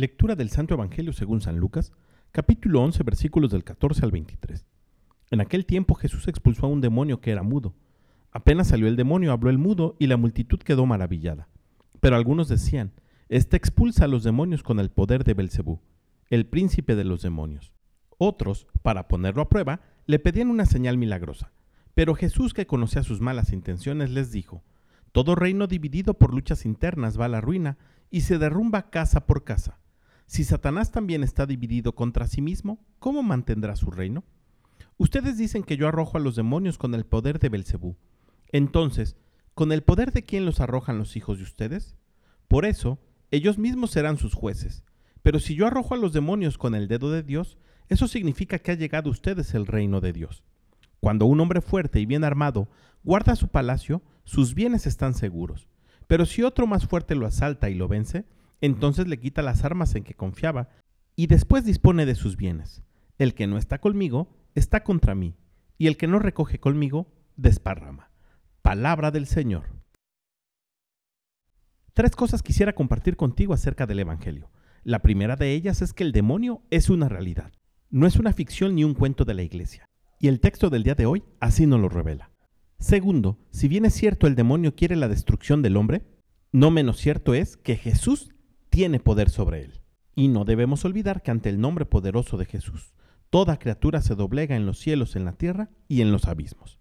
Lectura del Santo Evangelio según San Lucas, capítulo 11, versículos del 14 al 23. En aquel tiempo Jesús expulsó a un demonio que era mudo. Apenas salió el demonio, habló el mudo, y la multitud quedó maravillada. Pero algunos decían, Este expulsa a los demonios con el poder de Belcebú, el príncipe de los demonios. Otros, para ponerlo a prueba, le pedían una señal milagrosa. Pero Jesús, que conocía sus malas intenciones, les dijo, Todo reino dividido por luchas internas va a la ruina y se derrumba casa por casa. Si Satanás también está dividido contra sí mismo, ¿cómo mantendrá su reino? Ustedes dicen que yo arrojo a los demonios con el poder de Belcebú. Entonces, ¿con el poder de quién los arrojan los hijos de ustedes? Por eso, ellos mismos serán sus jueces. Pero si yo arrojo a los demonios con el dedo de Dios, eso significa que ha llegado a ustedes el reino de Dios. Cuando un hombre fuerte y bien armado guarda su palacio, sus bienes están seguros. Pero si otro más fuerte lo asalta y lo vence, entonces le quita las armas en que confiaba y después dispone de sus bienes. El que no está conmigo está contra mí, y el que no recoge conmigo desparrama. Palabra del Señor. Tres cosas quisiera compartir contigo acerca del Evangelio. La primera de ellas es que el demonio es una realidad. No es una ficción ni un cuento de la iglesia. Y el texto del día de hoy así nos lo revela. Segundo, si bien es cierto el demonio quiere la destrucción del hombre, no menos cierto es que Jesús tiene poder sobre él. Y no debemos olvidar que ante el nombre poderoso de Jesús, toda criatura se doblega en los cielos, en la tierra y en los abismos.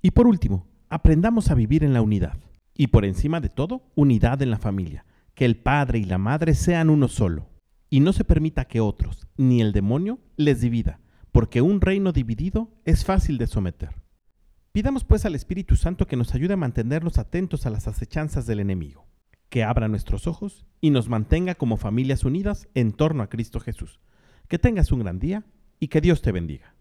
Y por último, aprendamos a vivir en la unidad. Y por encima de todo, unidad en la familia. Que el padre y la madre sean uno solo. Y no se permita que otros, ni el demonio, les divida, porque un reino dividido es fácil de someter. Pidamos pues al Espíritu Santo que nos ayude a mantenernos atentos a las acechanzas del enemigo que abra nuestros ojos y nos mantenga como familias unidas en torno a Cristo Jesús. Que tengas un gran día y que Dios te bendiga.